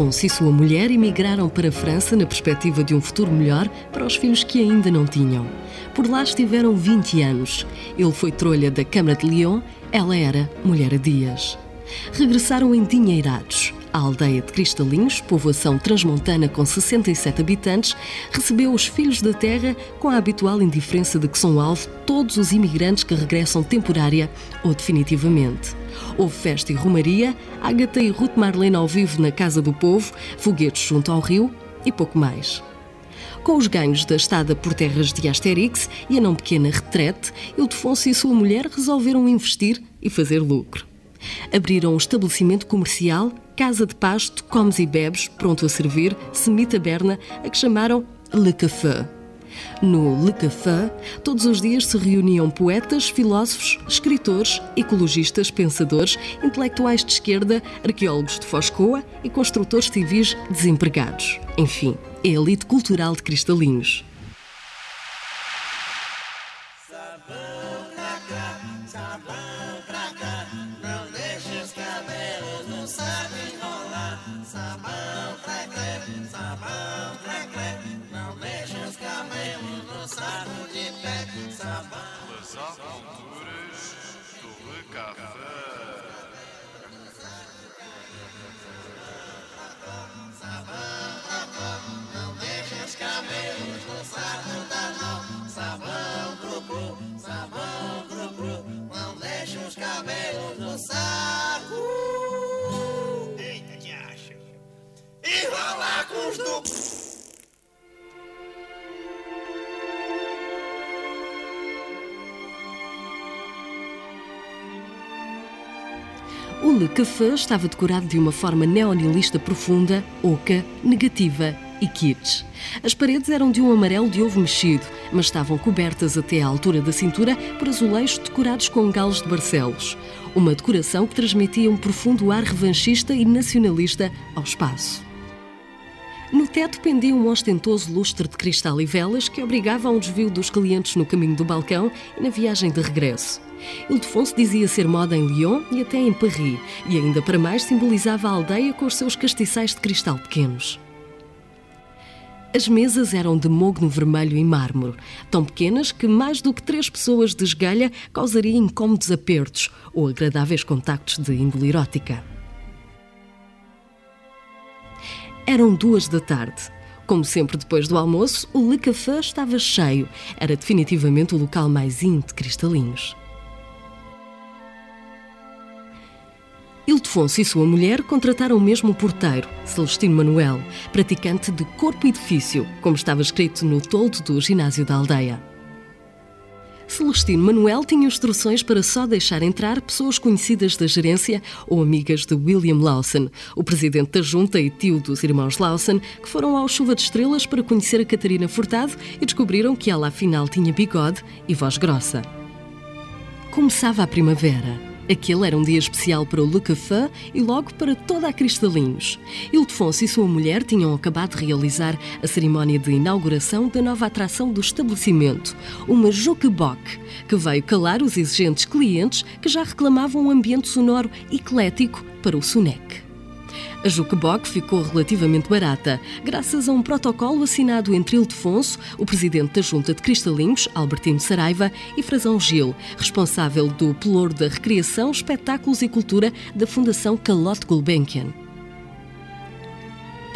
Ildefonso e sua mulher emigraram para a França na perspectiva de um futuro melhor para os filhos que ainda não tinham. Por lá estiveram 20 anos. Ele foi trolha da Câmara de Lyon, ela era mulher a dias. Regressaram endinheirados. A aldeia de Cristalinhos, povoação transmontana com 67 habitantes, recebeu os filhos da terra com a habitual indiferença de que são alvo todos os imigrantes que regressam temporária ou definitivamente. Houve festa e romaria, Agatha e Ruth Marlene ao vivo na Casa do Povo, foguetes junto ao rio e pouco mais. Com os ganhos da estada por terras de Asterix e a não pequena retrete, Ildefonso e sua mulher resolveram investir e fazer lucro. Abriram um estabelecimento comercial, casa de pasto, comes e bebes, pronto a servir, semi-taberna, a que chamaram Le Café. No Le Café, todos os dias se reuniam poetas, filósofos, escritores, ecologistas, pensadores, intelectuais de esquerda, arqueólogos de Foscoa e construtores civis desempregados. Enfim, a elite cultural de Cristalinhos. O Café estava decorado de uma forma neonilista profunda, oca, negativa e kitsch. As paredes eram de um amarelo de ovo mexido, mas estavam cobertas até à altura da cintura por azulejos decorados com galos de Barcelos. Uma decoração que transmitia um profundo ar revanchista e nacionalista ao espaço. No teto pendia um ostentoso lustre de cristal e velas que obrigava a um desvio dos clientes no caminho do balcão e na viagem de regresso. Ildefonso dizia ser moda em Lyon e até em Paris, e ainda para mais simbolizava a aldeia com os seus castiçais de cristal pequenos. As mesas eram de mogno vermelho e mármore, tão pequenas que mais do que três pessoas de esgalha causaria incômodos apertos ou agradáveis contactos de índole erótica. Eram duas da tarde. Como sempre depois do almoço, o Le Café estava cheio. Era definitivamente o local mais íntimo de Cristalinhos. Ildefonso e sua mulher contrataram o mesmo porteiro, Celestino Manuel, praticante de corpo e edifício, como estava escrito no toldo do ginásio da aldeia. Celestino Manuel tinha instruções para só deixar entrar pessoas conhecidas da gerência ou amigas de William Lawson, o presidente da junta e tio dos irmãos Lawson, que foram ao Chuva de Estrelas para conhecer a Catarina Furtado e descobriram que ela afinal tinha bigode e voz grossa. Começava a primavera. Aquele era um dia especial para o Le Café e logo para toda a Cristalinhos. Ildefonso e sua mulher tinham acabado de realizar a cerimónia de inauguração da nova atração do estabelecimento, uma jukebox, que veio calar os exigentes clientes que já reclamavam um ambiente sonoro eclético para o Sunec. A jukebox ficou relativamente barata, graças a um protocolo assinado entre Ildefonso, o presidente da Junta de Cristalinhos, Albertino Saraiva, e Frazão Gil, responsável do Pelouro da Recreação, Espetáculos e Cultura da Fundação Calote Gulbenkian.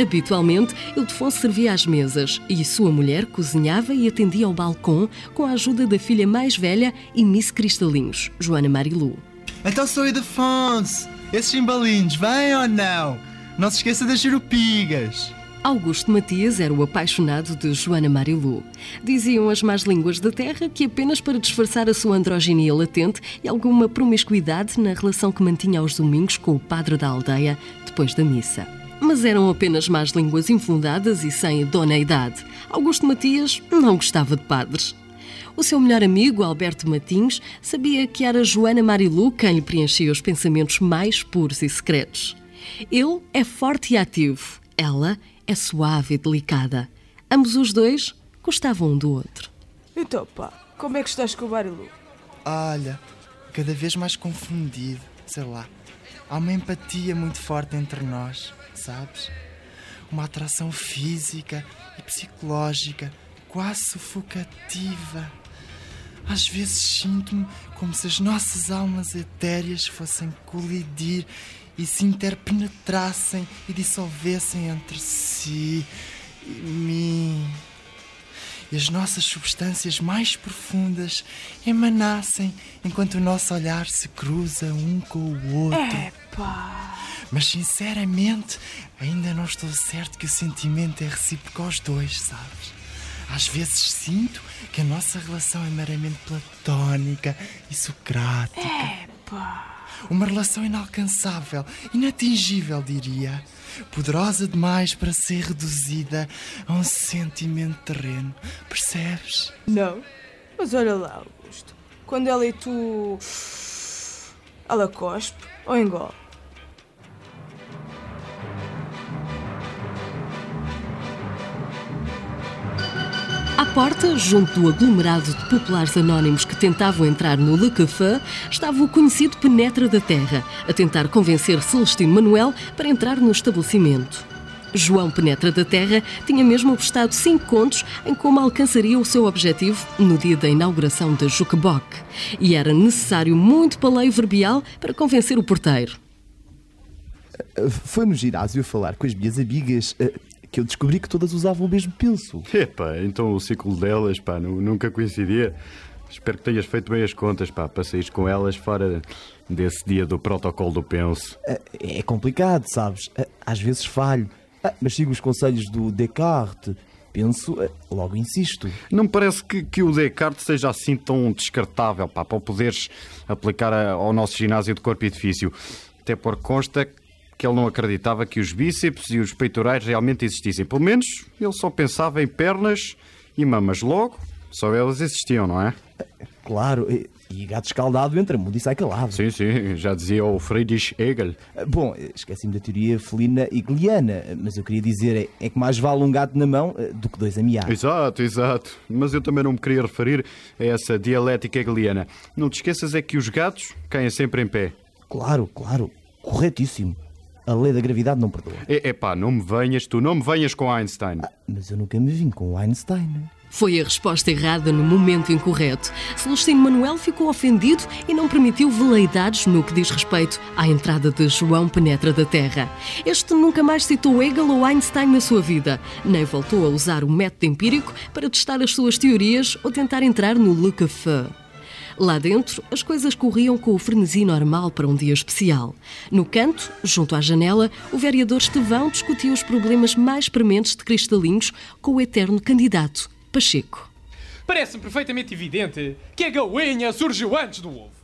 Habitualmente, Ildefonso servia às mesas e sua mulher cozinhava e atendia ao balcão com a ajuda da filha mais velha e Miss Cristalinhos, Joana Marilu. Então sou Ildefonso! Esses chimbalinhos, vêm ou não? Não se esqueça das churupigas! Augusto Matias era o apaixonado de Joana Marilu. Diziam as más línguas da terra que apenas para disfarçar a sua androginia latente e alguma promiscuidade na relação que mantinha aos domingos com o padre da aldeia depois da missa. Mas eram apenas más línguas infundadas e sem idoneidade. Augusto Matias não gostava de padres. O seu melhor amigo, Alberto Martins, sabia que era Joana Marilu quem lhe preenchia os pensamentos mais puros e secretos. Ele é forte e ativo, ela é suave e delicada. Ambos os dois gostavam um do outro. Então, pá, como é que estás com o Barilu? Olha, cada vez mais confundido, sei lá. Há uma empatia muito forte entre nós, sabes? Uma atração física e psicológica quase sufocativa. Às vezes sinto-me como se as nossas almas etéreas fossem colidir e se interpenetrassem e dissolvessem entre si e mim. E as nossas substâncias mais profundas emanassem enquanto o nosso olhar se cruza um com o outro. Epá! Mas sinceramente, ainda não estou certo que o sentimento é recíproco aos dois, sabes? Às vezes sinto que a nossa relação é meramente platónica e socrática. Epá! Uma relação inalcançável, inatingível, diria. Poderosa demais para ser reduzida a um sentimento terreno. Percebes? Não? Mas olha lá, Augusto. Quando ela e tu. Ela cospe ou engole? Porta, junto do aglomerado de populares anónimos que tentavam entrar no Le Café, estava o conhecido Penetra da Terra, a tentar convencer Celestino Manuel para entrar no estabelecimento. João Penetra da Terra tinha mesmo apostado cinco contos em como alcançaria o seu objetivo no dia da inauguração da Jukebox. E era necessário muito paleio verbial para convencer o porteiro. Foi no ginásio falar com as minhas amigas eh, que eu descobri que todas usavam o mesmo penso. Epá, então o ciclo delas, pá, nu- nunca coincidia. Espero que tenhas feito bem as contas, pá, para saíres com elas fora desse dia do protocolo do penso. Eh, É complicado, sabes? Eh, Às vezes falho, Ah, mas sigo os conselhos do Descartes. Penso, logo insisto. Não me parece que, que o Descartes seja assim tão descartável, pá, para o poderes aplicar a- ao nosso ginásio de corpo e edifício. Até por consta que ele não acreditava que os bíceps e os peitorais realmente existissem. Pelo menos ele só pensava em pernas e mamas. Logo, só elas existiam, não é? Claro, e gato escaldado entra mudo e sai calado. Sim, sim, já dizia o Friedrich Hegel. Eh, Bom, esqueci-me da teoria felina e gliana, eh, mas eu queria dizer é, que mais vale um gato na mão eh, do que dois a miar. Exato, exato. Mas eu também não me queria referir a essa dialética hegeliana. Não te esqueças é que os gatos caem sempre em pé. Claro, claro, corretíssimo. A lei da gravidade não perdoa. É, epá, não me venhas, tu não me venhas com Einstein. Mas eu nunca me vim com Einstein. Foi a resposta errada no momento incorreto. Celestino Manuel ficou ofendido e não permitiu veleidades no que diz respeito à entrada de João Penetra da Terra. Este nunca mais citou Hegel ou Einstein na sua vida, nem voltou a usar o método empírico para testar as suas teorias ou tentar entrar no Le Café. Lá dentro, as coisas corriam com o frenesi normal para um dia especial. No canto, junto à janela, o vereador Estevão discutia os problemas mais prementes de cristalinos com o eterno candidato, Pacheco. Parece-me perfeitamente evidente que a galinha surgiu antes do ovo.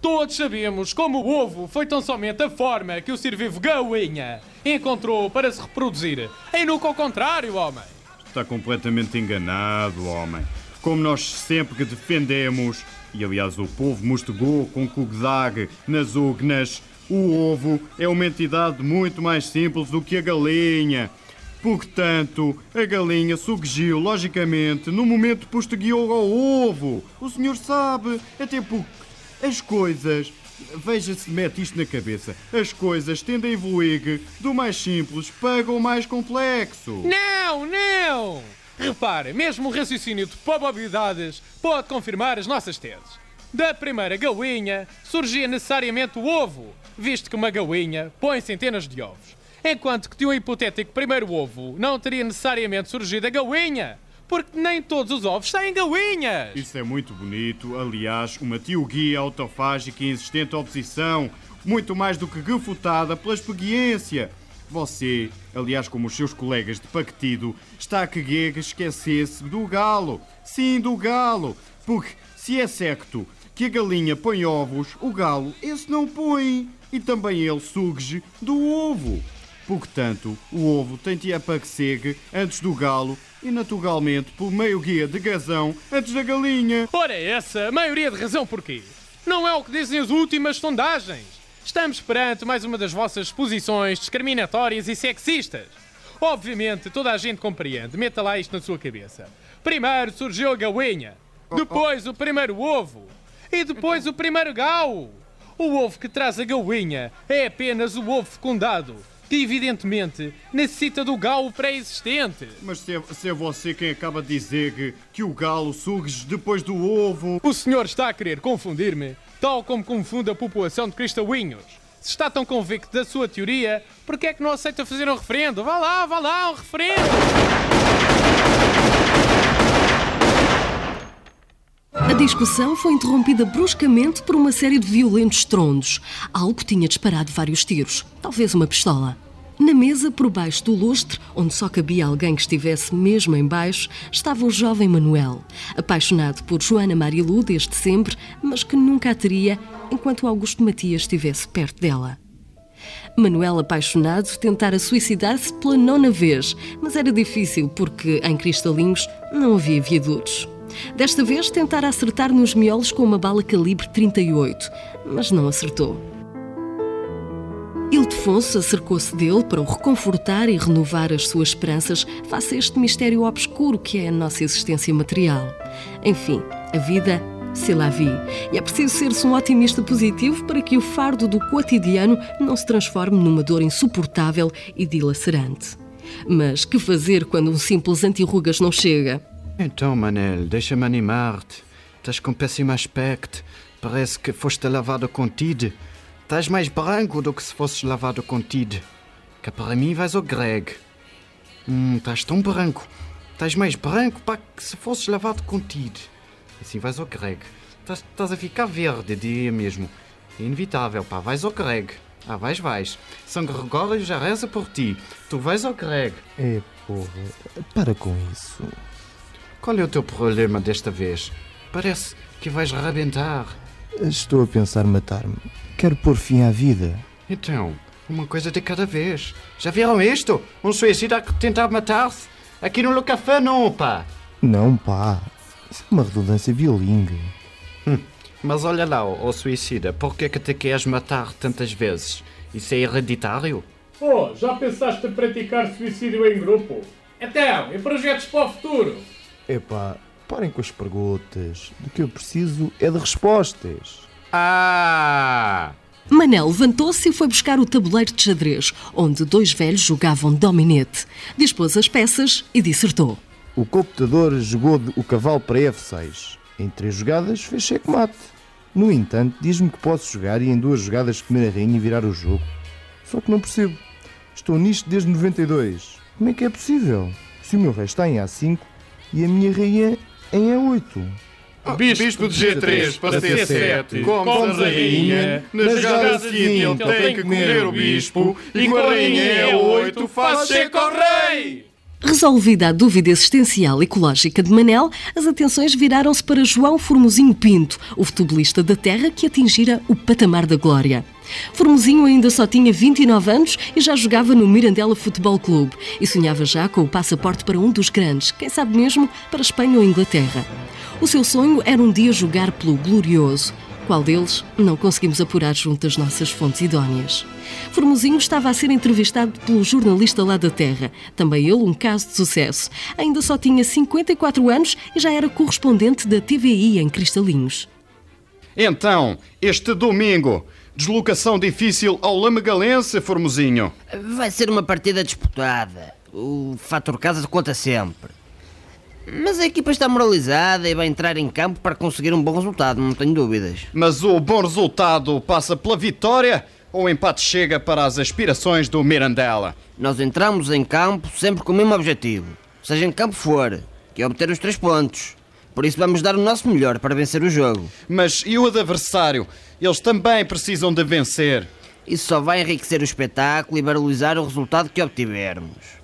Todos sabemos como o ovo foi tão somente a forma que o ser vivo galinha encontrou para se reproduzir. E nunca ao contrário, homem. Está completamente enganado, homem. Como nós sempre que defendemos, e aliás o povo mostegou com Kugdag nas ugnas, o ovo é uma entidade muito mais simples do que a galinha. Portanto, a galinha surgiu, logicamente, no momento posterior ao ovo. O senhor sabe, até porque as coisas. Veja se mete isto na cabeça. As coisas tendem a evoluir do mais simples para o mais complexo. Não, não! Repare, mesmo o raciocínio de probabilidades pode confirmar as nossas teses. Da primeira galinha surgia necessariamente o ovo, visto que uma galinha põe centenas de ovos. Enquanto que de um hipotético primeiro ovo não teria necessariamente surgido a galinha, porque nem todos os ovos saem galinhas. Isso é muito bonito. Aliás, uma teoria autofágica e insistente oposição, muito mais do que refutada pela experiência. Você, aliás, como os seus colegas de partido, está a querer esquecer-se do galo. Sim, do galo. Porque se é certo que a galinha põe ovos, o galo esse não põe. E também ele surge do ovo. Portanto, o ovo tem que segue antes do galo e naturalmente por meio guia de gazão antes da galinha. Ora, essa maioria de razão porquê? Não é o que dizem as últimas sondagens. Estamos perante mais uma das vossas posições discriminatórias e sexistas. Obviamente, toda a gente compreende. Meta lá isto na sua cabeça. Primeiro surgiu a galinha, depois o primeiro ovo e depois o primeiro galo. O ovo que traz a galinha é apenas o ovo fecundado, que evidentemente necessita do galo pré-existente. Mas se é, se é você quem acaba de dizer que, que o galo surge depois do ovo. O senhor está a querer confundir-me, tal como confunde a população de cristalinhos. Se está tão convicto da sua teoria, por que é que não aceita fazer um referendo? Vá lá, vá lá, um referendo! A discussão foi interrompida bruscamente por uma série de violentos estrondos. Algo tinha disparado vários tiros, talvez uma pistola. Na mesa, por baixo do lustre, onde só cabia alguém que estivesse mesmo em baixo, estava o jovem Manuel, apaixonado por Joana Marilu desde sempre, mas que nunca a teria enquanto Augusto Matias estivesse perto dela. Manuel, apaixonado, tentara suicidar-se pela nona vez, mas era difícil porque em Cristalinhos não havia viadutos. Desta vez tentara acertar nos miolos com uma bala calibre 38, mas não acertou. Ildefonso acercou-se dele para o reconfortar e renovar as suas esperanças face a este mistério obscuro que é a nossa existência material. Enfim, a vida se lá vi. E é preciso ser-se um otimista positivo para que o fardo do cotidiano não se transforme numa dor insuportável e dilacerante. Mas que fazer quando um simples antirrugas não chega? Então, Manel, deixa-me animar-te. Estás com péssimo aspecto. Parece que foste lavado com. Estás mais branco do que se fosses lavado com. Que para mim vais ao Greg. Hum, estás tão branco. Estás mais branco para que se fosses lavado com. Assim vais ao Greg. Estás, estás a ficar verde, diria mesmo. É inevitável, pá. Vais ao Greg. Ah, vais, vais. São Gregório já reza por ti. Tu vais ao Greg. É, porra, para com isso. Qual é o teu problema desta vez? Parece que vais rebentar. Estou a pensar matar-me. Quero pôr fim à vida. Então, uma coisa de cada vez. Já viram isto? Um suicida a tentar matar-se? Aqui no Le Café não, pá. Não, pá. Isso é uma redundância bilingue. Hum, mas olha lá, ó suicida, por que é que te queres matar tantas vezes? Isso é hereditário? Oh, já pensaste em praticar suicídio em grupo? Então, e projetos para o futuro? Epá, parem com as perguntas. Do que eu preciso é de respostas. Ah! Manel levantou-se e foi buscar o tabuleiro de xadrez, onde dois velhos jogavam dominete. Dispôs as peças e dissertou. O computador jogou o cavalo para F6. Em três jogadas fez checkmate. No entanto, diz-me que posso jogar e em duas jogadas comer a rainha e virar o jogo. Só que não percebo. Estou nisto desde 92. Como é que é possível? Se o meu rei está em A5 e a minha rainha em E8. Bispo de G3 para C7, comes a rainha, na jogada seguinte ele tem que comer o bispo, e com a rainha é 8 faz cheque ao rei! Resolvida a dúvida existencial ecológica de Manel, as atenções viraram-se para João Formosinho Pinto, o futebolista da terra que atingira o patamar da glória. Formosinho ainda só tinha 29 anos e já jogava no Mirandela Futebol Clube e sonhava já com o passaporte para um dos grandes, quem sabe mesmo para Espanha ou Inglaterra. O seu sonho era um dia jogar pelo Glorioso. Qual deles? Não conseguimos apurar junto das nossas fontes idóneas. Formosinho estava a ser entrevistado pelo jornalista lá da Terra. Também ele um caso de sucesso. Ainda só tinha 54 anos e já era correspondente da TVI em Cristalinhos. Então, este domingo, deslocação difícil ao Lamegalense, Formosinho. Vai ser uma partida disputada. O fator casa conta sempre. Mas a equipa está moralizada e vai entrar em campo para conseguir um bom resultado, não tenho dúvidas. Mas o bom resultado passa pela vitória ou o empate chega para as aspirações do Mirandela? Nós entramos em campo sempre com o mesmo objetivo, seja em campo for, que é obter os três pontos. Por isso vamos dar o nosso melhor para vencer o jogo. Mas e o adversário? Eles também precisam de vencer. Isso só vai enriquecer o espetáculo e valorizar o resultado que obtivermos.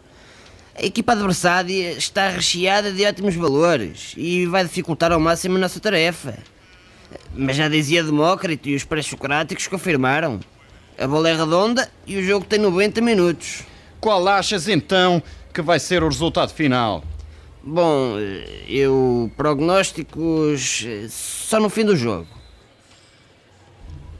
A equipa adversária está recheada de ótimos valores e vai dificultar ao máximo a nossa tarefa. Mas já dizia Demócrito e os pré-socráticos confirmaram. A bola é redonda e o jogo tem 90 minutos. qual achas então que vai ser o resultado final? Bom, eu prognósticos eh, só no fim do jogo.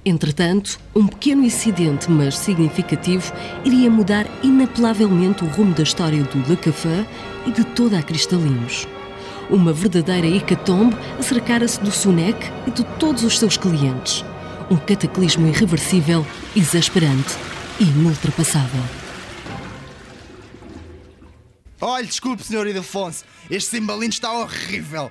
Entretanto, um pequeno incidente, mas significativo, iria mudar inapelavelmente o rumo da história do Le Café e de toda a Cristalinos. Uma verdadeira hecatombe acercara-se do Sunec e de todos os seus clientes. Um cataclismo irreversível, exasperante e inultrapassável. Olha, desculpe, senhor Ildefonso. Este cimbalino está horrível.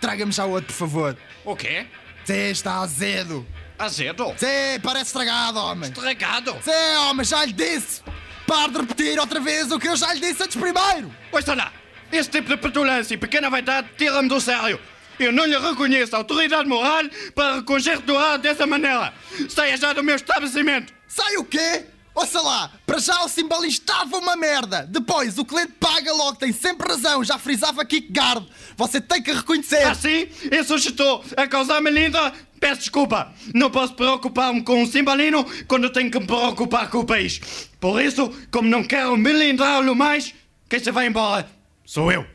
Traga-me já outro, por favor. O quê? Sim, está azedo. Azedo? Sim, parece estragado, homem. Estragado? Sim, homem, já lhe disse. Pare de repetir outra vez o que eu já lhe disse antes primeiro. Ouça lá, esse tipo de petulância e pequena vaidade tira-me do sério. Eu não lhe reconheço autoridade moral para conjecturar dessa maneira. Saia já do meu estabelecimento. Sai o quê? Ouça lá, para já o cimbalino estava uma merda. Depois, o cliente paga logo, tem sempre razão. Já frisava Kierkegaard. Você tem que reconhecer. Assim, isso estou a causar-me linda. Peço desculpa. Não posso preocupar-me com um cimbalino quando tenho que me preocupar com o país. Por isso, como não quero melindrá-lo mais, quem se vai embora sou eu.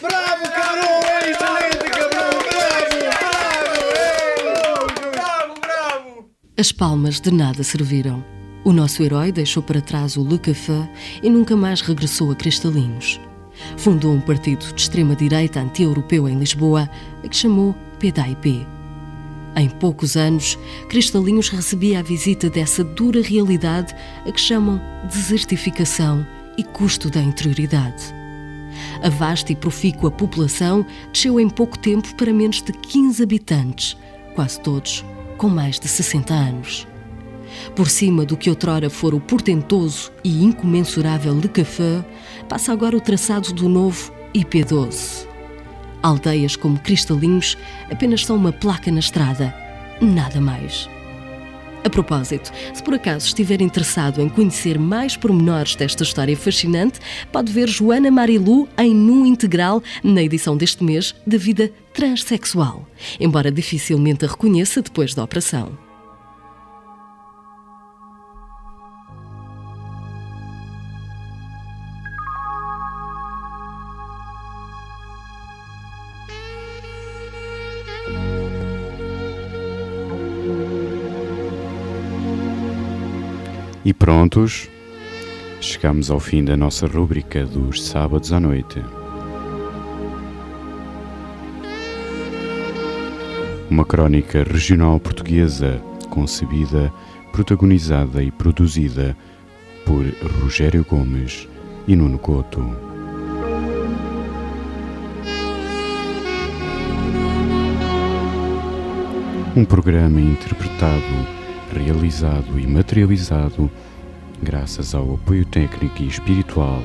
Bravo, cabrão! É excelente, cabrão! Bravo! Bravo! Bravo! Bravo! As palmas de nada serviram. O nosso herói deixou para trás o Le Café e nunca mais regressou a Cristalinos. Fundou um partido de extrema-direita anti-europeu em Lisboa, a que chamou PDAIP. Em poucos anos, Cristalinhos recebia a visita dessa dura realidade a que chamam desertificação e custo da interioridade. A vasta e profícua população desceu em pouco tempo para menos de 15 habitantes, quase todos com mais de 60 anos. Por cima do que outrora fora o portentoso e incomensurável Le Café, passa agora o traçado do novo IP12. Aldeias como Cristalinhos apenas são uma placa na estrada, nada mais. A propósito, se por acaso estiver interessado em conhecer mais pormenores desta história fascinante, pode ver Joana Marilu em Nu Integral na edição deste mês da vida transexual, embora dificilmente a reconheça depois da operação. Prontos, chegamos ao fim da nossa rúbrica dos sábados à noite. Uma crónica regional portuguesa, concebida, protagonizada e produzida por Rogério Gomes e Nuno Couto. Um programa interpretado realizado e materializado graças ao apoio técnico e espiritual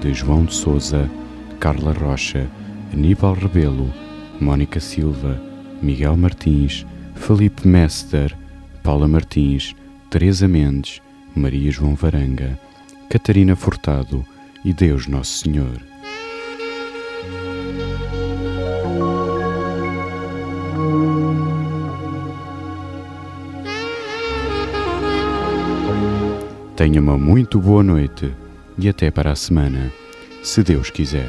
de João de Souza, Carla Rocha, Aníbal Rebelo, Mónica Silva, Miguel Martins, Felipe Mester, Paula Martins, Teresa Mendes, Maria João Varanga, Catarina Furtado e Deus Nosso Senhor. Tenha uma muito boa noite e até para a semana, se Deus quiser.